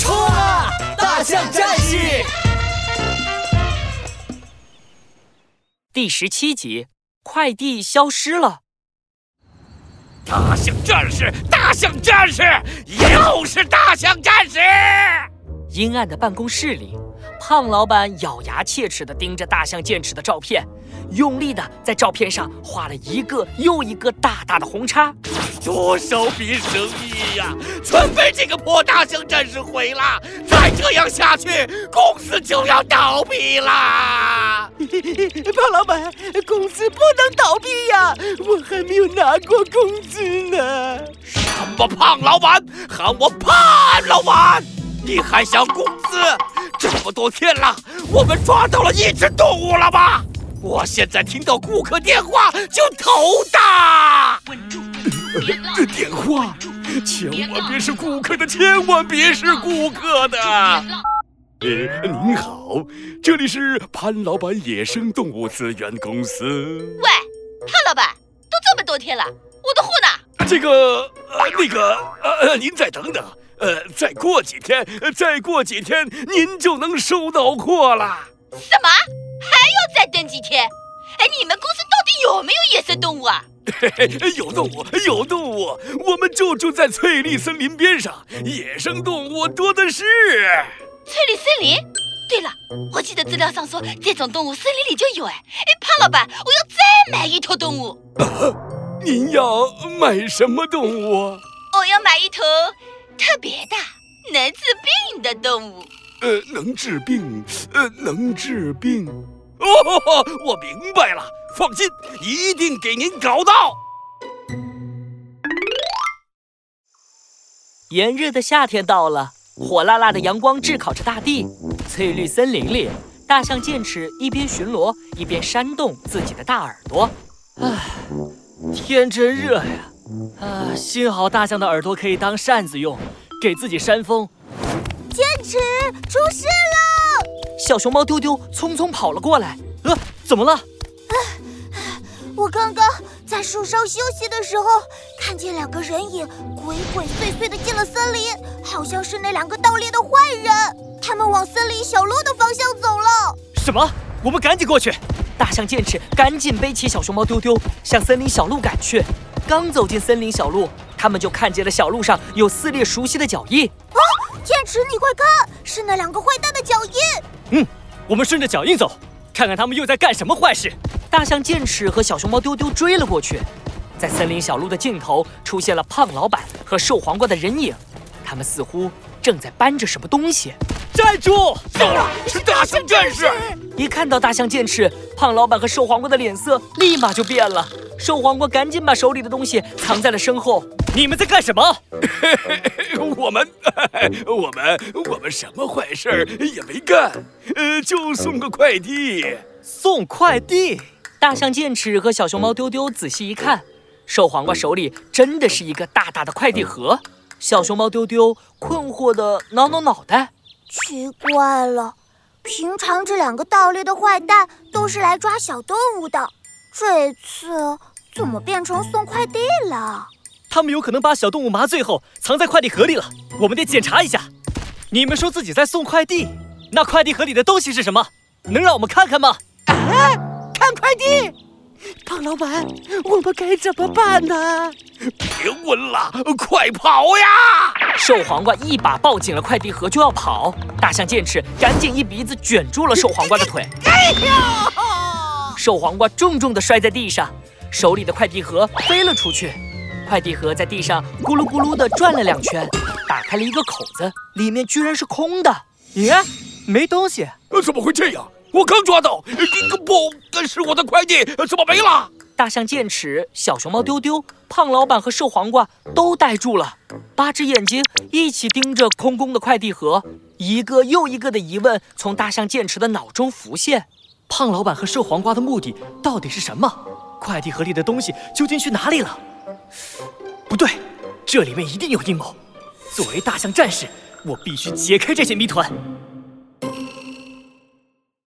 冲啊！大象战士第十七集，快递消失了。大象战士，大象战士，又是大象战士！阴暗的办公室里，胖老板咬牙切齿地盯着大象剑齿的照片，用力地在照片上画了一个又一个大大的红叉。多少笔生意呀，全被这个破大象战士毁了！再这样下去，公司就要倒闭啦！胖老板，公司不能倒闭呀，我还没有拿过工资呢。什么胖老板，喊我胖老板！你还想工资？这么多天了，我们抓到了一只动物了吗？我现在听到顾客电话就头大。这电话，千万别是顾客的，千万别是顾客的。呃，您好，这里是潘老板野生动物资源公司。喂，潘老板，都这么多天了，我的货呢？这个，呃，那个，呃，您再等等，呃，再过几天，再过几天，您就能收到货了。什么？还要再等几天？哎，你们公司到底有没有野生动物啊？嘿嘿，有动物，有动物，我们就住在翠绿森林边上，野生动物多的是。翠绿森林？对了，我记得资料上说这种动物森林里就有。哎，哎，潘老板，我要再买一头动物。啊，您要买什么动物？我要买一头特别大、能治病的动物。呃，能治病？呃，能治病？哦，我明白了。放心，一定给您搞到。炎热的夏天到了，火辣辣的阳光炙烤着大地。翠绿森林里，大象剑齿一边巡逻，一边扇动自己的大耳朵。唉，天真热呀！啊，幸好大象的耳朵可以当扇子用，给自己扇风。剑齿出事了！小熊猫丢丢匆匆跑了过来。呃，怎么了？啊我刚刚在树梢休息的时候，看见两个人影鬼鬼祟祟的进了森林，好像是那两个盗猎的坏人。他们往森林小路的方向走了。什么？我们赶紧过去！大象剑齿赶紧背起小熊猫丢丢，向森林小路赶去。刚走进森林小路，他们就看见了小路上有四列熟悉的脚印。啊！剑齿，你快看，是那两个坏蛋的脚印。嗯，我们顺着脚印走。看看他们又在干什么坏事！大象剑齿和小熊猫丢丢追了过去，在森林小路的尽头出现了胖老板和瘦黄瓜的人影，他们似乎正在搬着什么东西。站住！糟了，是大象战士！一看到大象剑齿，胖老板和瘦黄瓜的脸色立马就变了。瘦黄瓜赶紧把手里的东西藏在了身后。你们在干什么？我们，我们，我们什么坏事也没干，呃，就送个快递。送快递？大象剑齿和小熊猫丢丢仔细一看，瘦黄瓜手里真的是一个大大的快递盒。小熊猫丢丢困惑的挠挠脑袋，奇怪了，平常这两个盗猎的坏蛋都是来抓小动物的，这次怎么变成送快递了？他们有可能把小动物麻醉后藏在快递盒里了，我们得检查一下。你们说自己在送快递，那快递盒里的东西是什么？能让我们看看吗？啊，看快递！胖老板，我们该怎么办呢？别问了，快跑呀！瘦黄瓜一把抱紧了快递盒就要跑，大象剑齿赶紧一鼻子卷住了瘦黄瓜的腿。哎呀！瘦黄瓜重重地摔在地上，手里的快递盒飞了出去。快递盒在地上咕噜咕噜地转了两圈，打开了一个口子，里面居然是空的。咦，没东西？怎么会这样？我刚抓到，一个不，是我的快递，怎么没了？大象剑齿、小熊猫丢丢、胖老板和瘦黄瓜都呆住了，八只眼睛一起盯着空空的快递盒，一个又一个的疑问从大象剑齿的脑中浮现：胖老板和瘦黄瓜的目的到底是什么？快递盒里的东西究竟去哪里了？不对，这里面一定有阴谋。作为大象战士，我必须解开这些谜团。